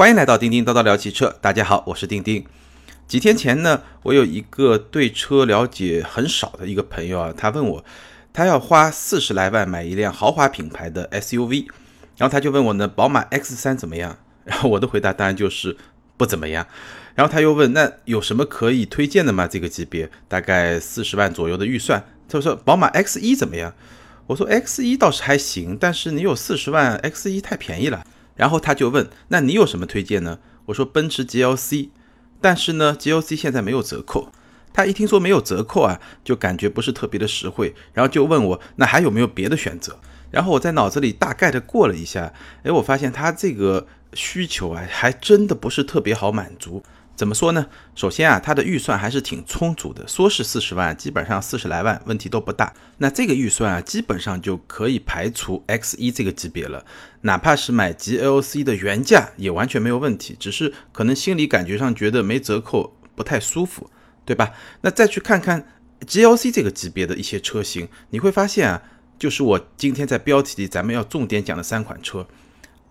欢迎来到叮叮叨叨聊汽车，大家好，我是叮叮。几天前呢，我有一个对车了解很少的一个朋友啊，他问我，他要花四十来万买一辆豪华品牌的 SUV，然后他就问我呢，宝马 X3 怎么样？然后我的回答当然就是不怎么样。然后他又问，那有什么可以推荐的吗？这个级别大概四十万左右的预算，他说宝马 X1 怎么样？我说 X1 倒是还行，但是你有四十万，X1 太便宜了。然后他就问：“那你有什么推荐呢？”我说：“奔驰 GLC，但是呢，GLC 现在没有折扣。”他一听说没有折扣啊，就感觉不是特别的实惠，然后就问我：“那还有没有别的选择？”然后我在脑子里大概的过了一下，哎，我发现他这个需求啊，还真的不是特别好满足。怎么说呢？首先啊，它的预算还是挺充足的，说是四十万，基本上四十来万问题都不大。那这个预算啊，基本上就可以排除 X 一这个级别了，哪怕是买 GLC 的原价也完全没有问题，只是可能心里感觉上觉得没折扣不太舒服，对吧？那再去看看 GLC 这个级别的一些车型，你会发现啊，就是我今天在标题里咱们要重点讲的三款车。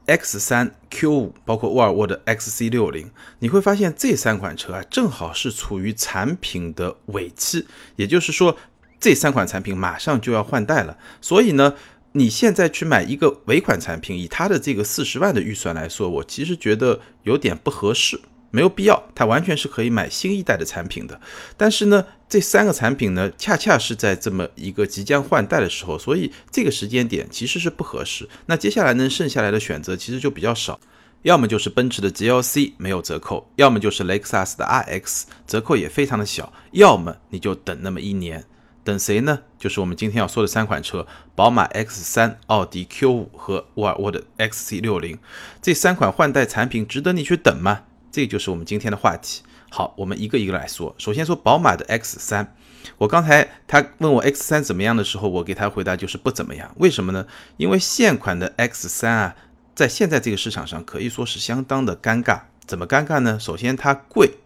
X 三 Q 五，包括沃尔沃的 XC 六零，你会发现这三款车啊，正好是处于产品的尾期，也就是说，这三款产品马上就要换代了。所以呢，你现在去买一个尾款产品，以它的这个四十万的预算来说，我其实觉得有点不合适。没有必要，它完全是可以买新一代的产品的。但是呢，这三个产品呢，恰恰是在这么一个即将换代的时候，所以这个时间点其实是不合适。那接下来呢，剩下来的选择其实就比较少，要么就是奔驰的 GLC 没有折扣，要么就是雷克萨斯的 RX 折扣也非常的小，要么你就等那么一年，等谁呢？就是我们今天要说的三款车：宝马 X3、奥迪 Q5 和沃尔沃的 XC60。这三款换代产品值得你去等吗？这就是我们今天的话题。好，我们一个一个来说。首先说宝马的 X 三我刚才他问我 X 三怎么样的时候，我给他回答就是不怎么样。为什么呢？因为现款的 X 三啊，在现在这个市场上可以说是相当的尴尬。怎么尴尬呢？首先它贵。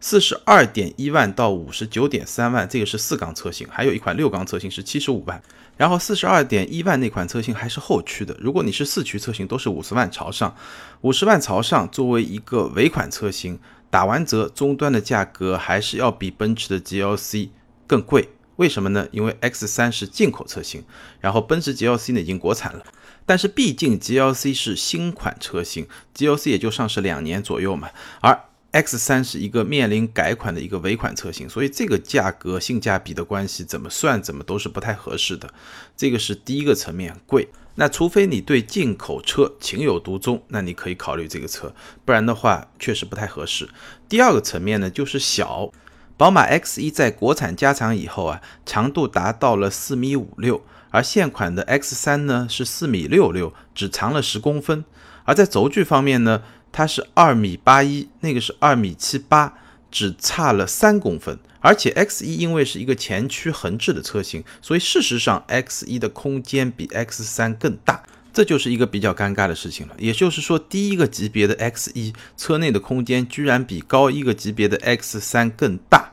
四十二点一万到五十九点三万，这个是四缸车型，还有一款六缸车型是七十五万。然后四十二点一万那款车型还是后驱的，如果你是四驱车型，都是五十万朝上。五十万朝上作为一个尾款车型，打完折终端的价格还是要比奔驰的 GLC 更贵。为什么呢？因为 X 三是进口车型，然后奔驰 GLC 呢已经国产了，但是毕竟 GLC 是新款车型，GLC 也就上市两年左右嘛，而 X 三是一个面临改款的一个尾款车型，所以这个价格性价比的关系怎么算怎么都是不太合适的。这个是第一个层面，贵。那除非你对进口车情有独钟，那你可以考虑这个车，不然的话确实不太合适。第二个层面呢，就是小。宝马 X 一在国产加长以后啊，长度达到了四米五六，而现款的 X 三呢是四米六六，只长了十公分。而在轴距方面呢？它是二米八一，那个是二米七八，只差了三公分。而且 X 一因为是一个前驱横置的车型，所以事实上 X 一的空间比 X 三更大，这就是一个比较尴尬的事情了。也就是说，低一个级别的 X 一车内的空间居然比高一个级别的 X 三更大。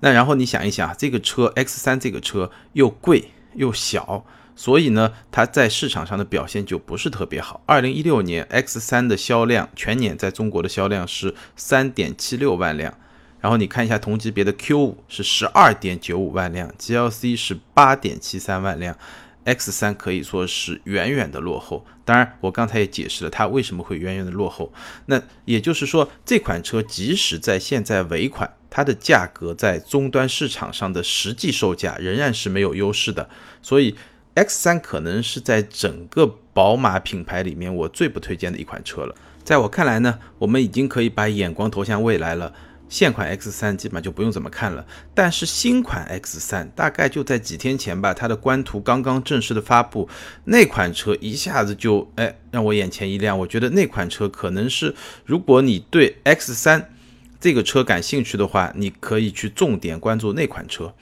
那然后你想一想，这个车 X 三这个车又贵又小。所以呢，它在市场上的表现就不是特别好。二零一六年 X 三的销量全年在中国的销量是三点七六万辆，然后你看一下同级别的 Q 五是十二点九五万辆，GLC 是八点七三万辆，X 三可以说是远远的落后。当然，我刚才也解释了它为什么会远远的落后。那也就是说，这款车即使在现在尾款，它的价格在终端市场上的实际售价仍然是没有优势的。所以。X 三可能是在整个宝马品牌里面我最不推荐的一款车了。在我看来呢，我们已经可以把眼光投向未来了。现款 X 三基本上就不用怎么看了，但是新款 X 三大概就在几天前吧，它的官图刚刚正式的发布，那款车一下子就哎让我眼前一亮。我觉得那款车可能是，如果你对 X 三。这个车感兴趣的话，你可以去重点关注那款车。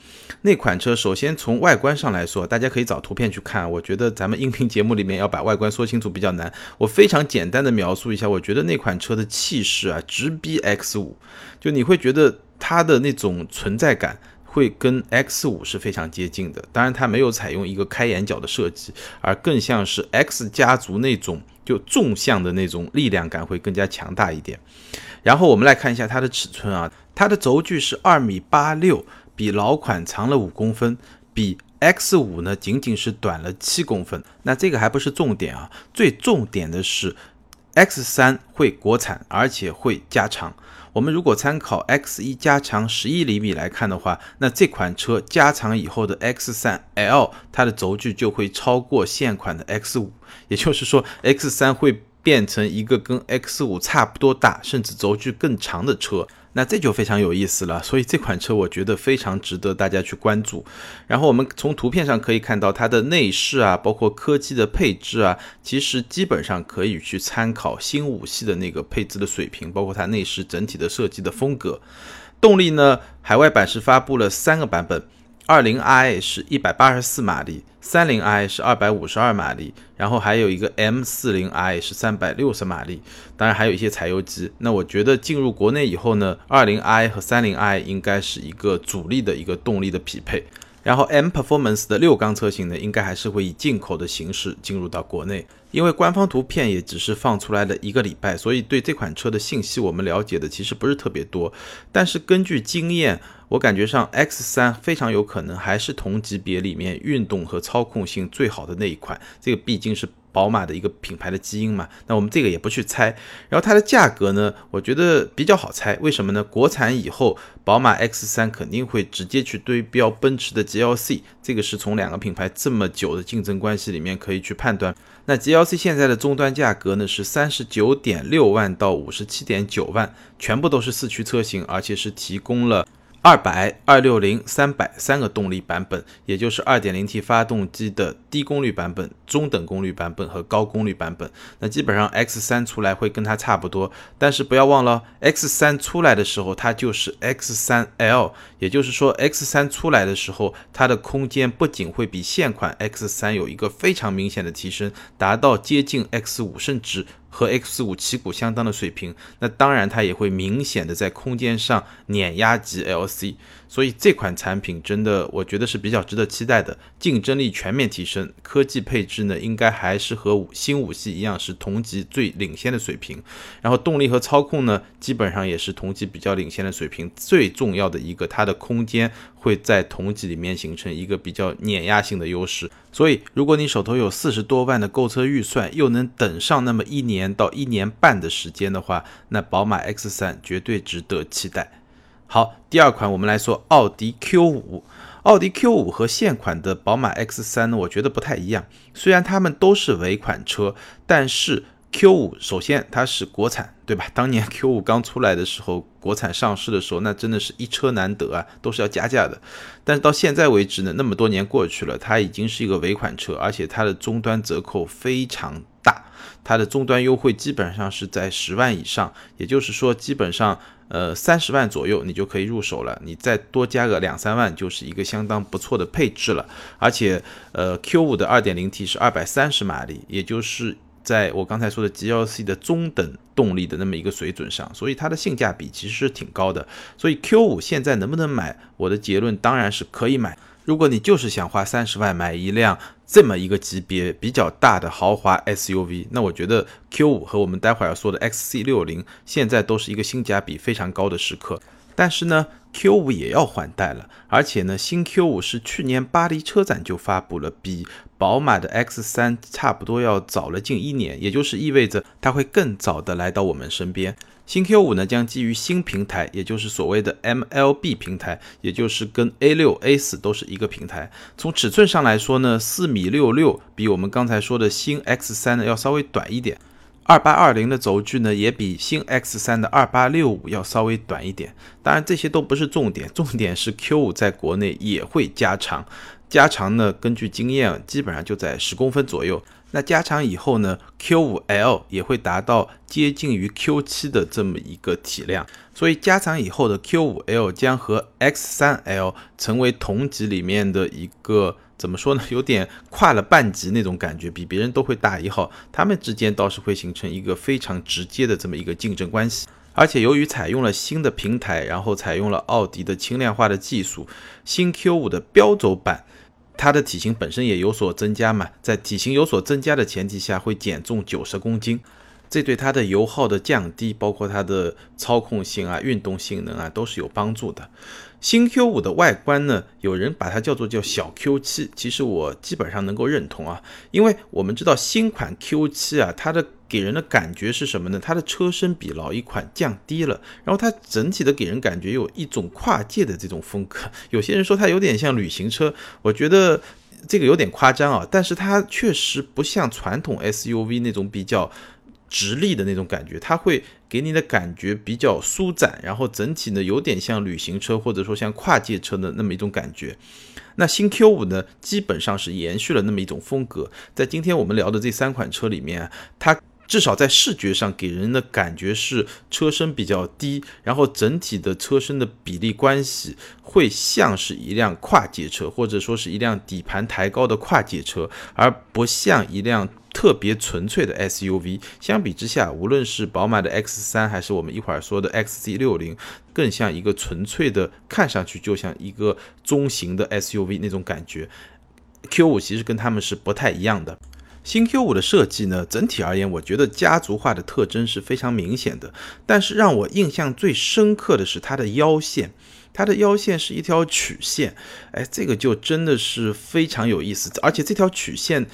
那款车首先从外观上来说，大家可以找图片去看。我觉得咱们音频节目里面要把外观说清楚比较难。我非常简单的描述一下，我觉得那款车的气势啊，直逼 X 五，就你会觉得它的那种存在感。会跟 X 五是非常接近的。当然，它没有采用一个开眼角的设计，而更像是 X 家族那种就纵向的那种力量感会更加强大一点。然后我们来看一下它的尺寸啊，它的轴距是二米八六，比老款长了五公分，比 X 五呢仅仅是短了七公分。那这个还不是重点啊，最重点的是。X 三会国产，而且会加长。我们如果参考 X 一加长十一厘米来看的话，那这款车加长以后的 X 三 L，它的轴距就会超过现款的 X 五，也就是说，X 三会变成一个跟 X 五差不多大，甚至轴距更长的车。那这就非常有意思了，所以这款车我觉得非常值得大家去关注。然后我们从图片上可以看到它的内饰啊，包括科技的配置啊，其实基本上可以去参考新五系的那个配置的水平，包括它内饰整体的设计的风格。动力呢，海外版是发布了三个版本。二零 i 是一百八十四马力，三零 i 是二百五十二马力，然后还有一个 M 四零 i 是三百六十马力，当然还有一些柴油机。那我觉得进入国内以后呢，二零 i 和三零 i 应该是一个主力的一个动力的匹配。然后 M Performance 的六缸车型呢，应该还是会以进口的形式进入到国内，因为官方图片也只是放出来了一个礼拜，所以对这款车的信息我们了解的其实不是特别多。但是根据经验。我感觉上 X 三非常有可能还是同级别里面运动和操控性最好的那一款，这个毕竟是宝马的一个品牌的基因嘛。那我们这个也不去猜。然后它的价格呢，我觉得比较好猜，为什么呢？国产以后，宝马 X 三肯定会直接去对标奔驰的 GLC，这个是从两个品牌这么久的竞争关系里面可以去判断。那 GLC 现在的终端价格呢是三十九点六万到五十七点九万，全部都是四驱车型，而且是提供了。二百、二六零、三百三个动力版本，也就是二点零 T 发动机的低功率版本、中等功率版本和高功率版本。那基本上 X 三出来会跟它差不多，但是不要忘了，X 三出来的时候它就是 X 三 L，也就是说 X 三出来的时候，它的空间不仅会比现款 X 三有一个非常明显的提升，达到接近 X 五，甚至。和 X 五旗鼓相当的水平，那当然它也会明显的在空间上碾压级 LC 所以这款产品真的我觉得是比较值得期待的，竞争力全面提升，科技配置呢应该还是和五新五系一样是同级最领先的水平，然后动力和操控呢基本上也是同级比较领先的水平，最重要的一个它的空间会在同级里面形成一个比较碾压性的优势。所以，如果你手头有四十多万的购车预算，又能等上那么一年到一年半的时间的话，那宝马 X3 绝对值得期待。好，第二款我们来说奥迪 Q5。奥迪 Q5 和现款的宝马 X3 呢，我觉得不太一样。虽然它们都是尾款车，但是 Q5 首先它是国产，对吧？当年 Q5 刚出来的时候，国产上市的时候，那真的是一车难得啊，都是要加价的。但是到现在为止呢，那么多年过去了，它已经是一个尾款车，而且它的终端折扣非常大，它的终端优惠基本上是在十万以上，也就是说，基本上呃三十万左右你就可以入手了，你再多加个两三万，就是一个相当不错的配置了。而且呃 Q5 的 2.0T 是二百三十马力，也就是。在我刚才说的 GLC 的中等动力的那么一个水准上，所以它的性价比其实是挺高的。所以 Q5 现在能不能买？我的结论当然是可以买。如果你就是想花三十万买一辆这么一个级别比较大的豪华 SUV，那我觉得 Q 五和我们待会儿要说的 X C 六零现在都是一个性价比非常高的时刻。但是呢，Q5 也要换代了，而且呢，新 Q5 是去年巴黎车展就发布了，比宝马的 X3 差不多要早了近一年，也就是意味着它会更早的来到我们身边。新 Q5 呢将基于新平台，也就是所谓的 MLB 平台，也就是跟 A6、A4 都是一个平台。从尺寸上来说呢，四米六六，比我们刚才说的新 X3 呢要稍微短一点。二八二零的轴距呢，也比新 X 三的二八六五要稍微短一点。当然，这些都不是重点，重点是 Q 五在国内也会加长。加长呢，根据经验，基本上就在十公分左右。那加长以后呢，Q 五 L 也会达到接近于 Q 七的这么一个体量。所以加长以后的 Q 五 L 将和 X 三 L 成为同级里面的一个。怎么说呢？有点跨了半级那种感觉，比别人都会大一号。他们之间倒是会形成一个非常直接的这么一个竞争关系。而且由于采用了新的平台，然后采用了奥迪的轻量化的技术，新 Q 五的标轴版，它的体型本身也有所增加嘛，在体型有所增加的前提下，会减重九十公斤。这对它的油耗的降低，包括它的操控性啊、运动性能啊，都是有帮助的。新 Q5 的外观呢，有人把它叫做叫小 Q7，其实我基本上能够认同啊，因为我们知道新款 Q7 啊，它的给人的感觉是什么呢？它的车身比老一款降低了，然后它整体的给人感觉有一种跨界的这种风格。有些人说它有点像旅行车，我觉得这个有点夸张啊，但是它确实不像传统 SUV 那种比较。直立的那种感觉，它会给你的感觉比较舒展，然后整体呢有点像旅行车或者说像跨界车的那么一种感觉。那新 Q 五呢，基本上是延续了那么一种风格。在今天我们聊的这三款车里面，它至少在视觉上给人的感觉是车身比较低，然后整体的车身的比例关系会像是一辆跨界车，或者说是一辆底盘抬高的跨界车，而不像一辆。特别纯粹的 SUV，相比之下，无论是宝马的 X3 还是我们一会儿说的 XC60，更像一个纯粹的，看上去就像一个中型的 SUV 那种感觉。Q5 其实跟他们是不太一样的。新 Q5 的设计呢，整体而言，我觉得家族化的特征是非常明显的。但是让我印象最深刻的是它的腰线，它的腰线是一条曲线，哎，这个就真的是非常有意思，而且这条曲线。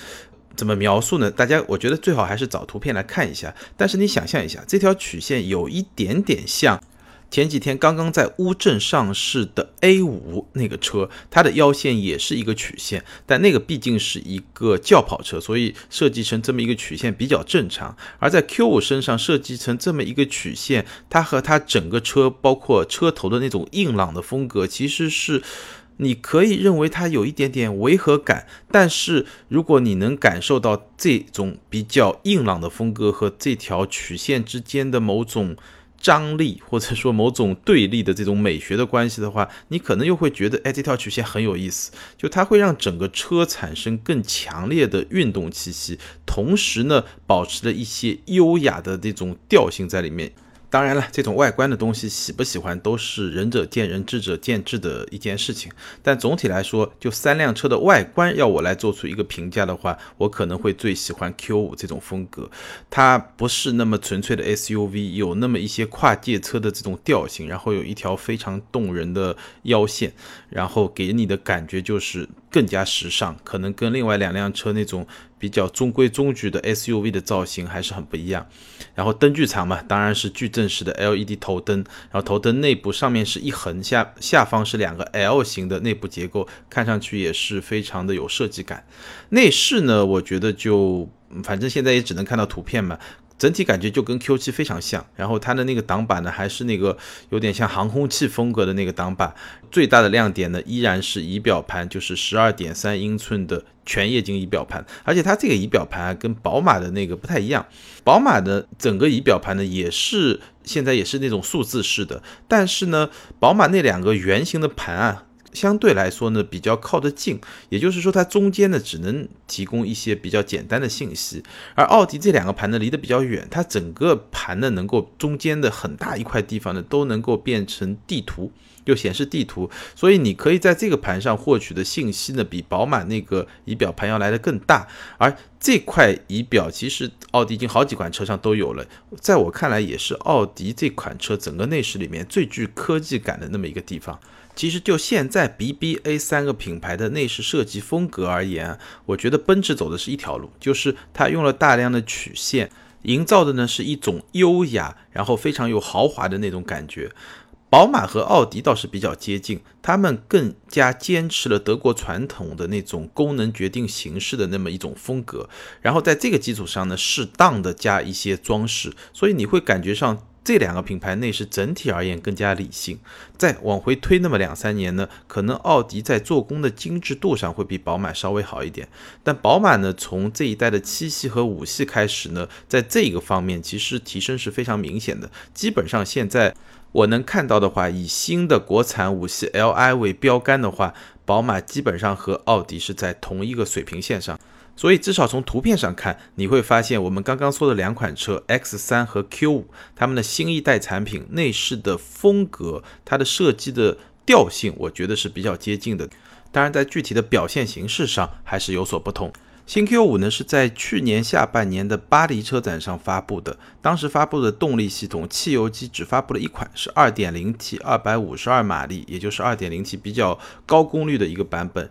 怎么描述呢？大家，我觉得最好还是找图片来看一下。但是你想象一下，这条曲线有一点点像前几天刚刚在乌镇上市的 A5 那个车，它的腰线也是一个曲线，但那个毕竟是一个轿跑车，所以设计成这么一个曲线比较正常。而在 Q5 身上设计成这么一个曲线，它和它整个车，包括车头的那种硬朗的风格，其实是。你可以认为它有一点点违和感，但是如果你能感受到这种比较硬朗的风格和这条曲线之间的某种张力，或者说某种对立的这种美学的关系的话，你可能又会觉得，哎，这条曲线很有意思，就它会让整个车产生更强烈的运动气息，同时呢，保持了一些优雅的这种调性在里面。当然了，这种外观的东西喜不喜欢都是仁者见仁，智者见智的一件事情。但总体来说，就三辆车的外观，要我来做出一个评价的话，我可能会最喜欢 Q5 这种风格。它不是那么纯粹的 SUV，有那么一些跨界车的这种调性，然后有一条非常动人的腰线，然后给你的感觉就是更加时尚，可能跟另外两辆车那种。比较中规中矩的 SUV 的造型还是很不一样，然后灯具厂嘛，当然是矩阵式的 LED 头灯，然后头灯内部上面是一横，下下方是两个 L 型的内部结构，看上去也是非常的有设计感。内饰呢，我觉得就反正现在也只能看到图片嘛。整体感觉就跟 Q7 非常像，然后它的那个挡板呢，还是那个有点像航空器风格的那个挡板。最大的亮点呢，依然是仪表盘，就是十二点三英寸的全液晶仪表盘。而且它这个仪表盘啊，跟宝马的那个不太一样。宝马的整个仪表盘呢，也是现在也是那种数字式的，但是呢，宝马那两个圆形的盘啊。相对来说呢，比较靠得近，也就是说它中间呢只能提供一些比较简单的信息，而奥迪这两个盘呢离得比较远，它整个盘呢能够中间的很大一块地方呢都能够变成地图，就显示地图，所以你可以在这个盘上获取的信息呢比宝马那个仪表盘要来的更大，而这块仪表其实奥迪已经好几款车上都有了，在我看来也是奥迪这款车整个内饰里面最具科技感的那么一个地方。其实就现在 BBA 三个品牌的内饰设计风格而言，我觉得奔驰走的是一条路，就是它用了大量的曲线，营造的呢是一种优雅，然后非常有豪华的那种感觉。宝马和奥迪倒是比较接近，他们更加坚持了德国传统的那种功能决定形式的那么一种风格，然后在这个基础上呢，适当的加一些装饰，所以你会感觉上。这两个品牌内饰整体而言更加理性。再往回推那么两三年呢，可能奥迪在做工的精致度上会比宝马稍微好一点。但宝马呢，从这一代的七系和五系开始呢，在这个方面其实提升是非常明显的。基本上现在我能看到的话，以新的国产五系 Li 为标杆的话，宝马基本上和奥迪是在同一个水平线上。所以至少从图片上看，你会发现我们刚刚说的两款车 X3 和 Q5，它们的新一代产品内饰的风格，它的设计的调性，我觉得是比较接近的。当然，在具体的表现形式上还是有所不同。新 Q5 呢是在去年下半年的巴黎车展上发布的，当时发布的动力系统，汽油机只发布了一款，是 2.0T，二百五十二马力，也就是 2.0T 比较高功率的一个版本。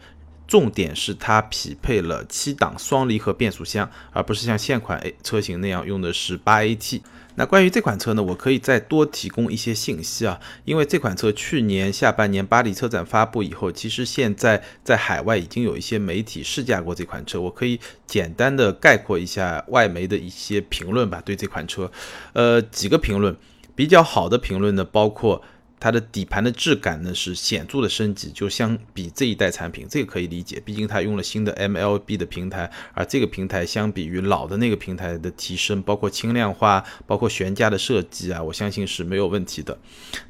重点是它匹配了七档双离合变速箱，而不是像现款 A 车型那样用的是八 AT。那关于这款车呢，我可以再多提供一些信息啊，因为这款车去年下半年巴黎车展发布以后，其实现在在海外已经有一些媒体试驾过这款车，我可以简单的概括一下外媒的一些评论吧。对这款车，呃，几个评论比较好的评论呢，包括。它的底盘的质感呢是显著的升级，就相比这一代产品，这个可以理解，毕竟它用了新的 MLB 的平台，而这个平台相比于老的那个平台的提升，包括轻量化，包括悬架的设计啊，我相信是没有问题的。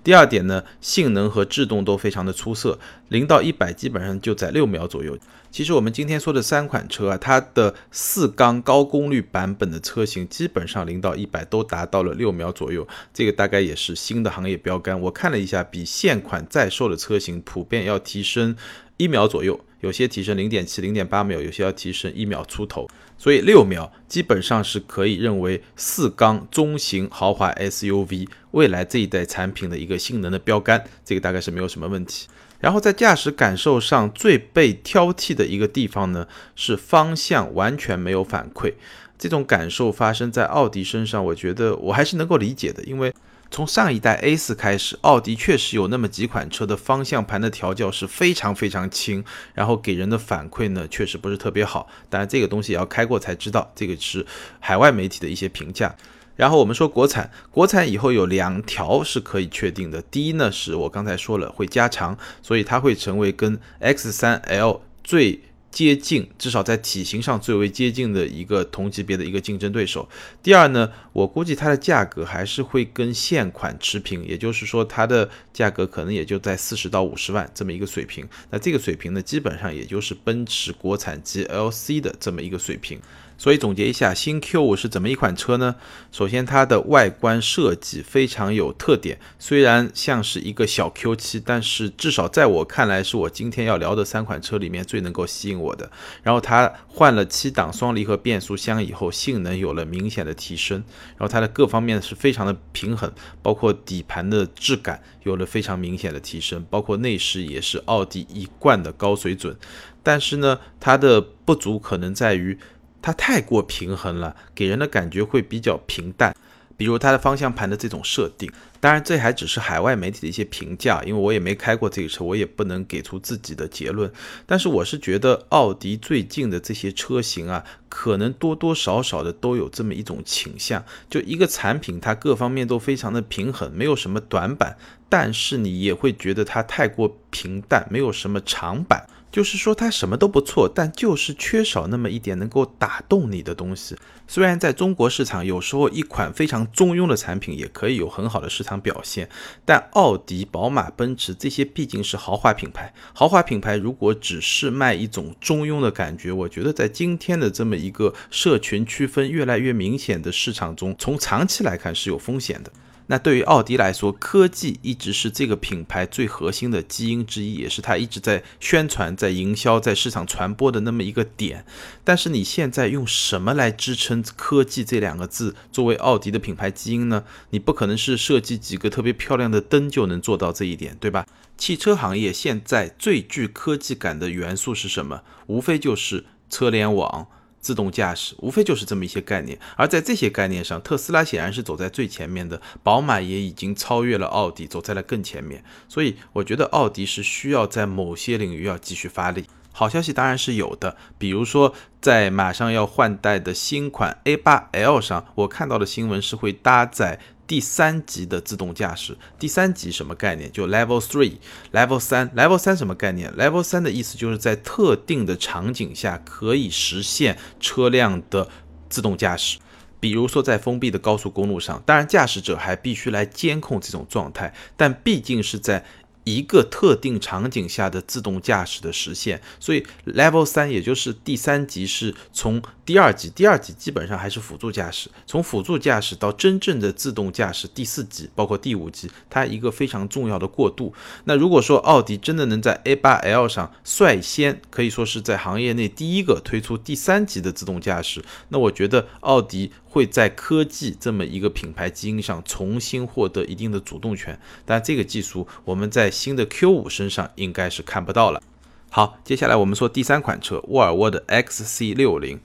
第二点呢，性能和制动都非常的出色，零到一百基本上就在六秒左右。其实我们今天说的三款车啊，它的四缸高功率版本的车型，基本上零到一百都达到了六秒左右，这个大概也是新的行业标杆。我看了一下，比现款在售的车型普遍要提升一秒左右，有些提升零点七、零点八秒，有些要提升一秒出头。所以六秒基本上是可以认为四缸中型豪华 SUV 未来这一代产品的一个性能的标杆，这个大概是没有什么问题。然后在驾驶感受上最被挑剔的一个地方呢，是方向完全没有反馈。这种感受发生在奥迪身上，我觉得我还是能够理解的，因为从上一代 A4 开始，奥迪确实有那么几款车的方向盘的调教是非常非常轻，然后给人的反馈呢确实不是特别好。当然这个东西也要开过才知道，这个是海外媒体的一些评价。然后我们说国产，国产以后有两条是可以确定的。第一呢，是我刚才说了会加长，所以它会成为跟 X3L 最接近，至少在体型上最为接近的一个同级别的一个竞争对手。第二呢，我估计它的价格还是会跟现款持平，也就是说它的价格可能也就在四十到五十万这么一个水平。那这个水平呢，基本上也就是奔驰国产 GLC 的这么一个水平。所以总结一下，新 Q5 是怎么一款车呢？首先，它的外观设计非常有特点，虽然像是一个小 Q7，但是至少在我看来，是我今天要聊的三款车里面最能够吸引我的。然后它换了七档双离合变速箱以后，性能有了明显的提升。然后它的各方面是非常的平衡，包括底盘的质感有了非常明显的提升，包括内饰也是奥迪一贯的高水准。但是呢，它的不足可能在于。它太过平衡了，给人的感觉会比较平淡。比如它的方向盘的这种设定，当然这还只是海外媒体的一些评价，因为我也没开过这个车，我也不能给出自己的结论。但是我是觉得奥迪最近的这些车型啊，可能多多少少的都有这么一种倾向，就一个产品它各方面都非常的平衡，没有什么短板，但是你也会觉得它太过平淡，没有什么长板。就是说它什么都不错，但就是缺少那么一点能够打动你的东西。虽然在中国市场，有时候一款非常中庸的产品也可以有很好的市场表现，但奥迪、宝马、奔驰这些毕竟是豪华品牌。豪华品牌如果只是卖一种中庸的感觉，我觉得在今天的这么一个社群区分越来越明显的市场中，从长期来看是有风险的。那对于奥迪来说，科技一直是这个品牌最核心的基因之一，也是它一直在宣传、在营销、在市场传播的那么一个点。但是你现在用什么来支撑科技这两个字作为奥迪的品牌基因呢？你不可能是设计几个特别漂亮的灯就能做到这一点，对吧？汽车行业现在最具科技感的元素是什么？无非就是车联网。自动驾驶无非就是这么一些概念，而在这些概念上，特斯拉显然是走在最前面的，宝马也已经超越了奥迪，走在了更前面。所以我觉得奥迪是需要在某些领域要继续发力。好消息当然是有的，比如说在马上要换代的新款 A8L 上，我看到的新闻是会搭载。第三级的自动驾驶，第三级什么概念？就 Level Three，Level 三，Level 三什么概念？Level 三的意思就是在特定的场景下可以实现车辆的自动驾驶，比如说在封闭的高速公路上，当然驾驶者还必须来监控这种状态，但毕竟是在一个特定场景下的自动驾驶的实现，所以 Level 三也就是第三级是从第二级，第二级基本上还是辅助驾驶，从辅助驾驶到真正的自动驾驶第四级，包括第五级，它一个非常重要的过渡。那如果说奥迪真的能在 A8L 上率先，可以说是在行业内第一个推出第三级的自动驾驶，那我觉得奥迪会在科技这么一个品牌基因上重新获得一定的主动权。但这个技术我们在新的 Q 五身上应该是看不到了。好，接下来我们说第三款车，沃尔沃的 XC 六零。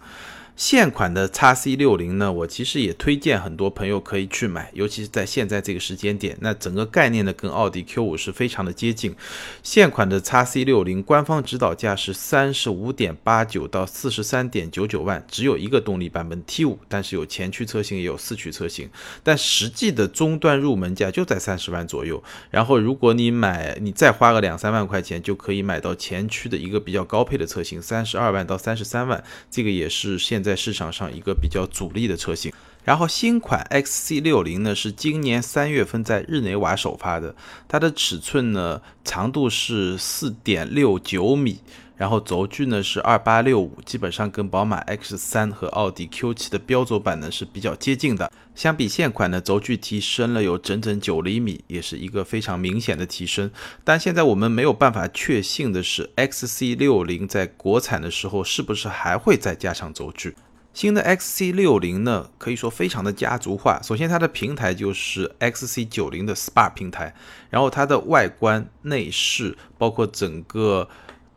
现款的 x C 六零呢，我其实也推荐很多朋友可以去买，尤其是在现在这个时间点。那整个概念呢，跟奥迪 Q 五是非常的接近。现款的 x C 六零官方指导价是三十五点八九到四十三点九九万，只有一个动力版本 T 五，但是有前驱车型也有四驱车型。但实际的终端入门价就在三十万左右。然后如果你买，你再花个两三万块钱，就可以买到前驱的一个比较高配的车型，三十二万到三十三万，这个也是现在。在市场上一个比较主力的车型，然后新款 XC60 呢是今年三月份在日内瓦首发的，它的尺寸呢长度是四点六九米，然后轴距呢是二八六五，基本上跟宝马 X3 和奥迪 Q7 的标轴版呢是比较接近的。相比现款呢轴距提升了有整整九厘米，也是一个非常明显的提升。但现在我们没有办法确信的是，XC60 在国产的时候是不是还会再加上轴距？新的 XC60 呢，可以说非常的家族化。首先，它的平台就是 XC90 的 SPA 平台，然后它的外观内饰，包括整个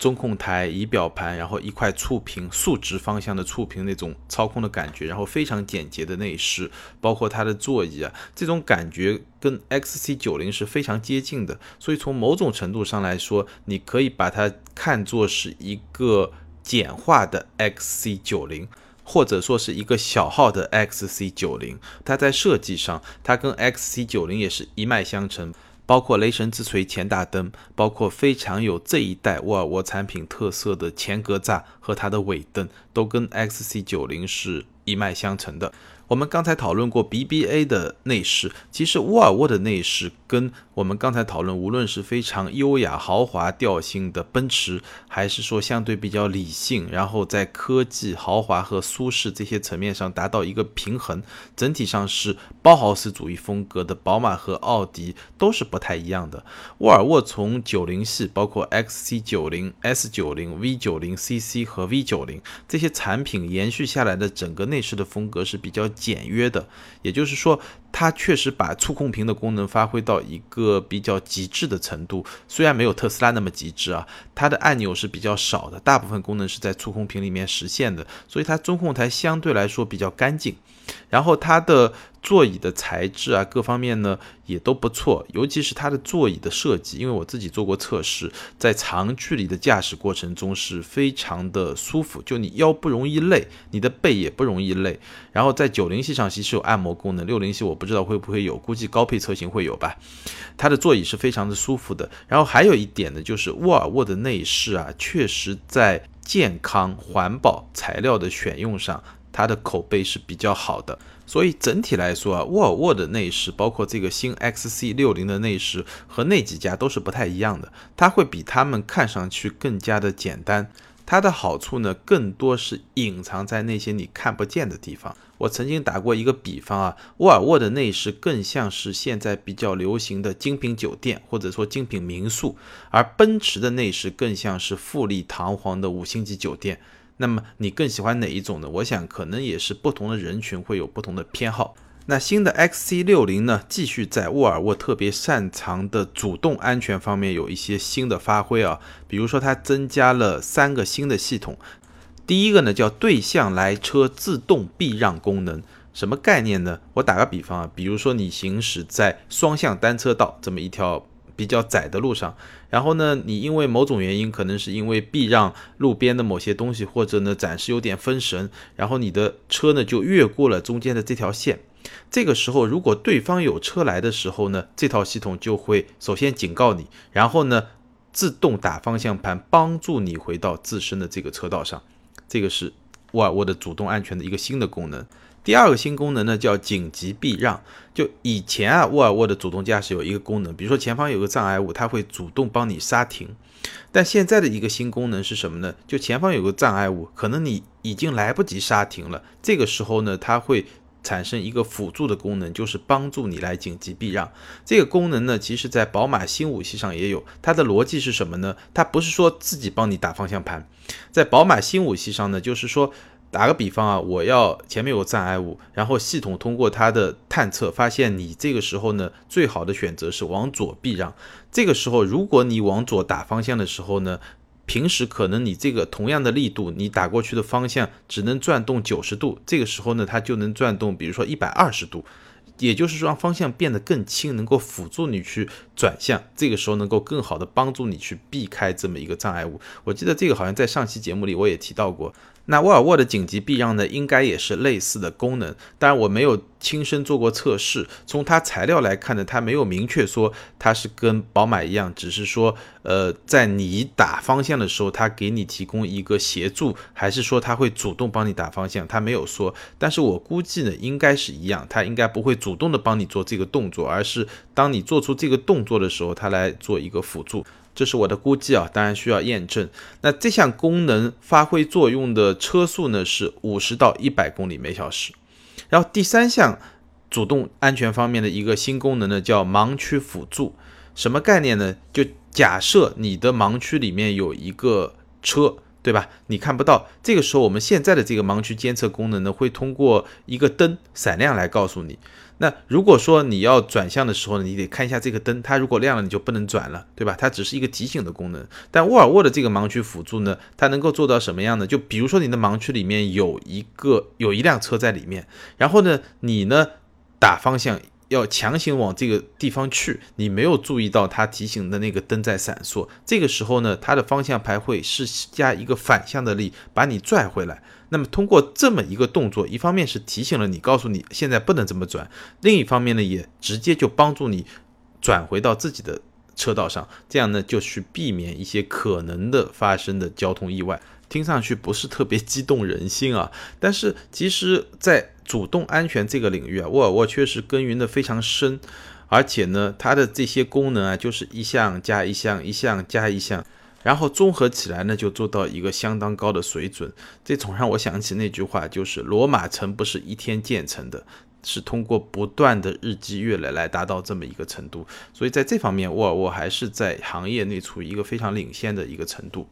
中控台、仪表盘，然后一块触屏，竖直方向的触屏那种操控的感觉，然后非常简洁的内饰，包括它的座椅啊，这种感觉跟 XC90 是非常接近的。所以从某种程度上来说，你可以把它看作是一个简化的 XC90。或者说是一个小号的 XC90，它在设计上，它跟 XC90 也是一脉相承，包括雷神之锤前大灯，包括非常有这一代沃尔沃产品特色的前格栅和它的尾灯，都跟 XC90 是一脉相承的。我们刚才讨论过 BBA 的内饰，其实沃尔沃的内饰跟我们刚才讨论，无论是非常优雅豪华调性的奔驰，还是说相对比较理性，然后在科技、豪华和舒适这些层面上达到一个平衡，整体上是包豪斯主义风格的宝马和奥迪都是不太一样的。沃尔沃从九零系，包括 XC 九零、S 九零、V 九零、CC 和 V 九零这些产品延续下来的整个内饰的风格是比较。简约的，也就是说，它确实把触控屏的功能发挥到一个比较极致的程度。虽然没有特斯拉那么极致啊，它的按钮是比较少的，大部分功能是在触控屏里面实现的，所以它中控台相对来说比较干净。然后它的座椅的材质啊，各方面呢也都不错，尤其是它的座椅的设计，因为我自己做过测试，在长距离的驾驶过程中是非常的舒服，就你腰不容易累，你的背也不容易累。然后在九零系上其实有按摩功能，六零系我不知道会不会有，估计高配车型会有吧。它的座椅是非常的舒服的。然后还有一点呢，就是沃尔沃的内饰啊，确实在健康环保材料的选用上。它的口碑是比较好的，所以整体来说啊，沃尔沃的内饰，包括这个新 XC60 的内饰和那几家都是不太一样的，它会比他们看上去更加的简单。它的好处呢，更多是隐藏在那些你看不见的地方。我曾经打过一个比方啊，沃尔沃的内饰更像是现在比较流行的精品酒店，或者说精品民宿，而奔驰的内饰更像是富丽堂皇的五星级酒店。那么你更喜欢哪一种呢？我想可能也是不同的人群会有不同的偏好。那新的 XC60 呢，继续在沃尔沃特别擅长的主动安全方面有一些新的发挥啊，比如说它增加了三个新的系统。第一个呢叫对向来车自动避让功能，什么概念呢？我打个比方啊，比如说你行驶在双向单车道这么一条。比较窄的路上，然后呢，你因为某种原因，可能是因为避让路边的某些东西，或者呢暂时有点分神，然后你的车呢就越过了中间的这条线。这个时候，如果对方有车来的时候呢，这套系统就会首先警告你，然后呢自动打方向盘，帮助你回到自身的这个车道上。这个是沃尔沃的主动安全的一个新的功能。第二个新功能呢叫紧急避让。就以前啊，沃尔沃的主动驾驶有一个功能，比如说前方有个障碍物，它会主动帮你刹停。但现在的一个新功能是什么呢？就前方有个障碍物，可能你已经来不及刹停了，这个时候呢，它会产生一个辅助的功能，就是帮助你来紧急避让。这个功能呢，其实在宝马新五系上也有。它的逻辑是什么呢？它不是说自己帮你打方向盘，在宝马新五系上呢，就是说。打个比方啊，我要前面有障碍物，然后系统通过它的探测发现你这个时候呢，最好的选择是往左避让。这个时候，如果你往左打方向的时候呢，平时可能你这个同样的力度，你打过去的方向只能转动九十度，这个时候呢，它就能转动，比如说一百二十度，也就是说让方向变得更轻，能够辅助你去转向。这个时候能够更好的帮助你去避开这么一个障碍物。我记得这个好像在上期节目里我也提到过。那沃尔沃的紧急避让呢，应该也是类似的功能。当然，我没有亲身做过测试。从它材料来看呢，它没有明确说它是跟宝马一样，只是说，呃，在你打方向的时候，它给你提供一个协助，还是说它会主动帮你打方向，它没有说。但是我估计呢，应该是一样，它应该不会主动的帮你做这个动作，而是当你做出这个动作的时候，它来做一个辅助。这是我的估计啊，当然需要验证。那这项功能发挥作用的车速呢是五十到一百公里每小时。然后第三项主动安全方面的一个新功能呢叫盲区辅助，什么概念呢？就假设你的盲区里面有一个车，对吧？你看不到，这个时候我们现在的这个盲区监测功能呢会通过一个灯闪亮来告诉你。那如果说你要转向的时候呢，你得看一下这个灯，它如果亮了，你就不能转了，对吧？它只是一个提醒的功能。但沃尔沃的这个盲区辅助呢，它能够做到什么样呢？就比如说你的盲区里面有一个有一辆车在里面，然后呢，你呢打方向要强行往这个地方去，你没有注意到它提醒的那个灯在闪烁，这个时候呢，它的方向盘会施加一个反向的力，把你拽回来。那么通过这么一个动作，一方面是提醒了你，告诉你现在不能这么转；另一方面呢，也直接就帮助你转回到自己的车道上，这样呢就去避免一些可能的发生的交通意外。听上去不是特别激动人心啊，但是其实，在主动安全这个领域啊，沃尔沃确实耕耘的非常深，而且呢，它的这些功能啊，就是一项加一项，一项加一项。然后综合起来呢，就做到一个相当高的水准。这总让我想起那句话，就是罗马城不是一天建成的，是通过不断的日积月累来达到这么一个程度。所以在这方面，沃尔沃还是在行业内处于一个非常领先的一个程度。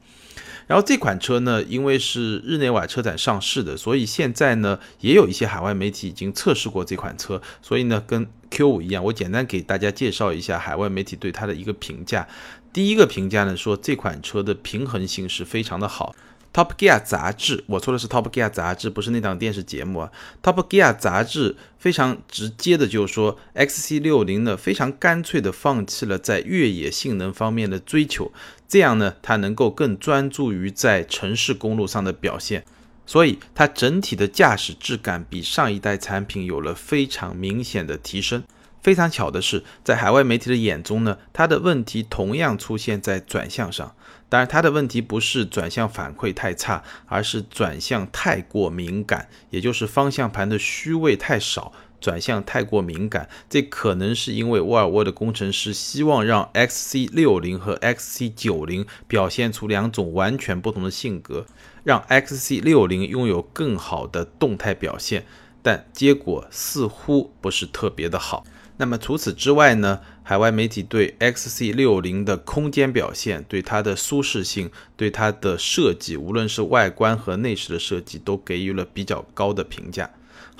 然后这款车呢，因为是日内瓦车展上市的，所以现在呢也有一些海外媒体已经测试过这款车。所以呢，跟 Q 五一样，我简单给大家介绍一下海外媒体对它的一个评价。第一个评价呢，说这款车的平衡性是非常的好。Top Gear 杂志，我说的是 Top Gear 杂志，不是那档电视节目啊。Top Gear 杂志非常直接的就是说，XC60 呢非常干脆的放弃了在越野性能方面的追求，这样呢它能够更专注于在城市公路上的表现，所以它整体的驾驶质感比上一代产品有了非常明显的提升。非常巧的是，在海外媒体的眼中呢，它的问题同样出现在转向上。当然，它的问题不是转向反馈太差，而是转向太过敏感，也就是方向盘的虚位太少，转向太过敏感。这可能是因为沃尔沃的工程师希望让 XC60 和 XC90 表现出两种完全不同的性格，让 XC60 拥有更好的动态表现，但结果似乎不是特别的好。那么除此之外呢？海外媒体对 XC60 的空间表现、对它的舒适性、对它的设计，无论是外观和内饰的设计，都给予了比较高的评价。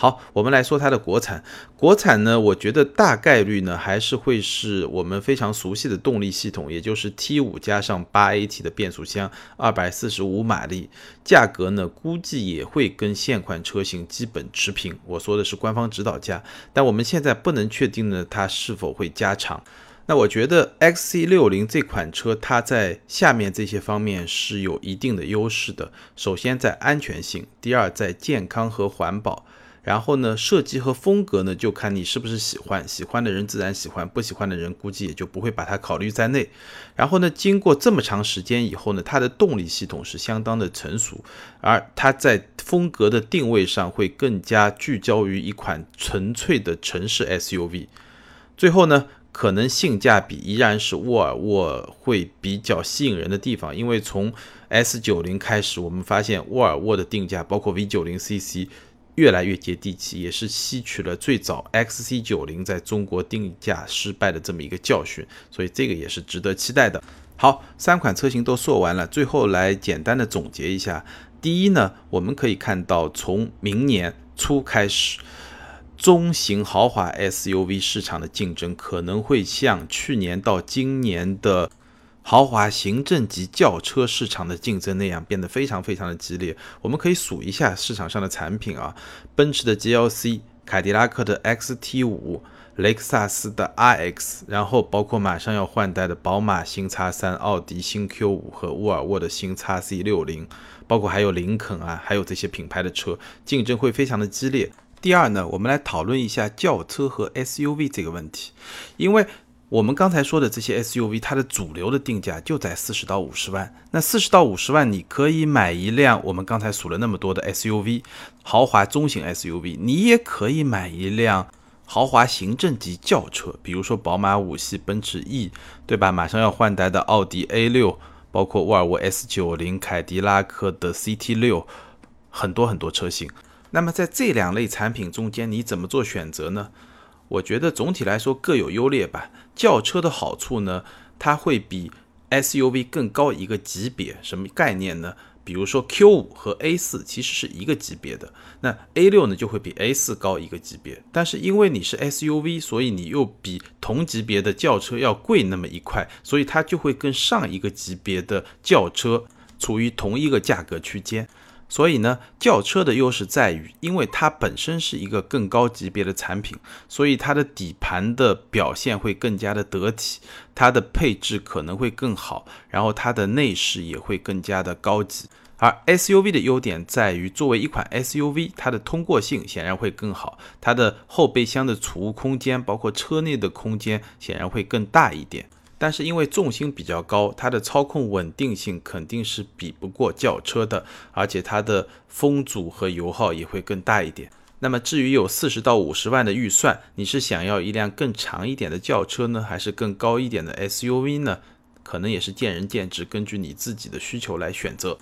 好，我们来说它的国产。国产呢，我觉得大概率呢还是会是我们非常熟悉的动力系统，也就是 T5 加上 8AT 的变速箱，二百四十五马力，价格呢估计也会跟现款车型基本持平。我说的是官方指导价，但我们现在不能确定呢它是否会加长。那我觉得 XC60 这款车它在下面这些方面是有一定的优势的。首先在安全性，第二在健康和环保。然后呢，设计和风格呢，就看你是不是喜欢，喜欢的人自然喜欢，不喜欢的人估计也就不会把它考虑在内。然后呢，经过这么长时间以后呢，它的动力系统是相当的成熟，而它在风格的定位上会更加聚焦于一款纯粹的城市 SUV。最后呢。可能性价比依然是沃尔沃会比较吸引人的地方，因为从 S90 开始，我们发现沃尔沃的定价，包括 V90CC，越来越接地气，也是吸取了最早 XC90 在中国定价失败的这么一个教训，所以这个也是值得期待的。好，三款车型都说完了，最后来简单的总结一下。第一呢，我们可以看到从明年初开始。中型豪华 SUV 市场的竞争可能会像去年到今年的豪华行政级轿车市场的竞争那样变得非常非常的激烈。我们可以数一下市场上的产品啊，奔驰的 GLC、凯迪拉克的 XT5、雷克萨斯的 RX，然后包括马上要换代的宝马新 X3、奥迪新 Q5 和沃尔沃的新 XC60，包括还有林肯啊，还有这些品牌的车，竞争会非常的激烈。第二呢，我们来讨论一下轿车和 SUV 这个问题，因为我们刚才说的这些 SUV，它的主流的定价就在四十到五十万。那四十到五十万，你可以买一辆我们刚才数了那么多的 SUV，豪华中型 SUV，你也可以买一辆豪华行政级轿车，比如说宝马五系、奔驰 E，对吧？马上要换代的奥迪 A 六，包括沃尔沃 S 九零、凯迪拉克的 CT 六，很多很多车型。那么在这两类产品中间，你怎么做选择呢？我觉得总体来说各有优劣吧。轿车的好处呢，它会比 SUV 更高一个级别。什么概念呢？比如说 Q5 和 A4 其实是一个级别的，那 A6 呢就会比 A4 高一个级别。但是因为你是 SUV，所以你又比同级别的轿车要贵那么一块，所以它就会跟上一个级别的轿车处于同一个价格区间。所以呢，轿车的优势在于，因为它本身是一个更高级别的产品，所以它的底盘的表现会更加的得体，它的配置可能会更好，然后它的内饰也会更加的高级。而 SUV 的优点在于，作为一款 SUV，它的通过性显然会更好，它的后备箱的储物空间，包括车内的空间，显然会更大一点。但是因为重心比较高，它的操控稳定性肯定是比不过轿车的，而且它的风阻和油耗也会更大一点。那么至于有四十到五十万的预算，你是想要一辆更长一点的轿车呢，还是更高一点的 SUV 呢？可能也是见仁见智，根据你自己的需求来选择。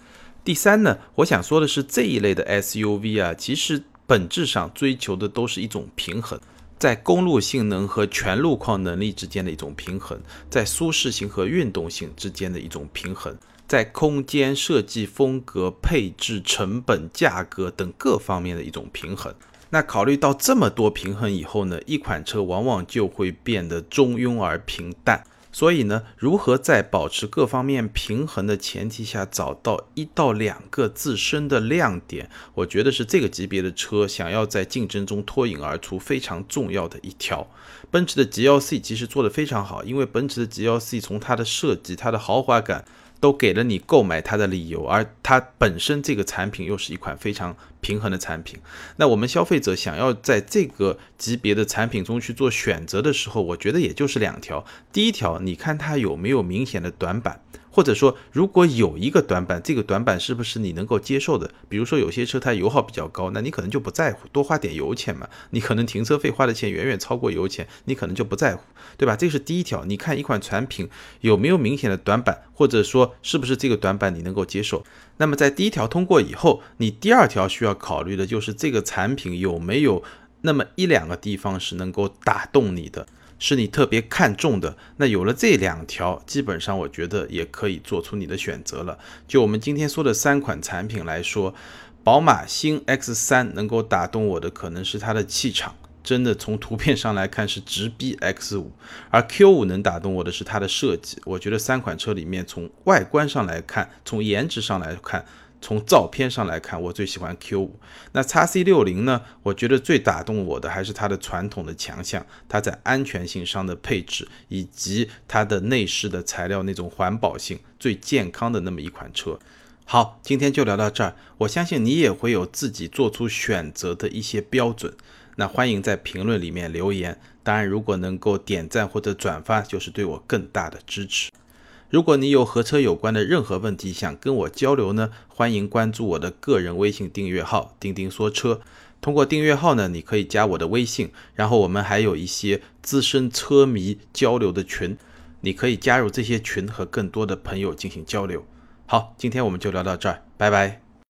第三呢，我想说的是这一类的 SUV 啊，其实本质上追求的都是一种平衡。在公路性能和全路况能力之间的一种平衡，在舒适性和运动性之间的一种平衡，在空间设计风格、配置、成本、价格等各方面的一种平衡。那考虑到这么多平衡以后呢，一款车往往就会变得中庸而平淡。所以呢，如何在保持各方面平衡的前提下，找到一到两个自身的亮点，我觉得是这个级别的车想要在竞争中脱颖而出非常重要的一条。奔驰的 GLC 其实做得非常好，因为奔驰的 GLC 从它的设计、它的豪华感。都给了你购买它的理由，而它本身这个产品又是一款非常平衡的产品。那我们消费者想要在这个级别的产品中去做选择的时候，我觉得也就是两条。第一条，你看它有没有明显的短板。或者说，如果有一个短板，这个短板是不是你能够接受的？比如说，有些车它油耗比较高，那你可能就不在乎，多花点油钱嘛。你可能停车费花的钱远远超过油钱，你可能就不在乎，对吧？这是第一条。你看一款产品有没有明显的短板，或者说是不是这个短板你能够接受？那么在第一条通过以后，你第二条需要考虑的就是这个产品有没有那么一两个地方是能够打动你的。是你特别看重的，那有了这两条，基本上我觉得也可以做出你的选择了。就我们今天说的三款产品来说，宝马新 X3 能够打动我的可能是它的气场，真的从图片上来看是直逼 X5，而 Q5 能打动我的是它的设计。我觉得三款车里面从外观上来看，从颜值上来看。从照片上来看，我最喜欢 Q5。那 x C 六零呢？我觉得最打动我的还是它的传统的强项，它在安全性上的配置，以及它的内饰的材料那种环保性，最健康的那么一款车。好，今天就聊到这儿。我相信你也会有自己做出选择的一些标准。那欢迎在评论里面留言。当然，如果能够点赞或者转发，就是对我更大的支持。如果你有和车有关的任何问题想跟我交流呢，欢迎关注我的个人微信订阅号“钉钉说车”。通过订阅号呢，你可以加我的微信，然后我们还有一些资深车迷交流的群，你可以加入这些群和更多的朋友进行交流。好，今天我们就聊到这儿，拜拜。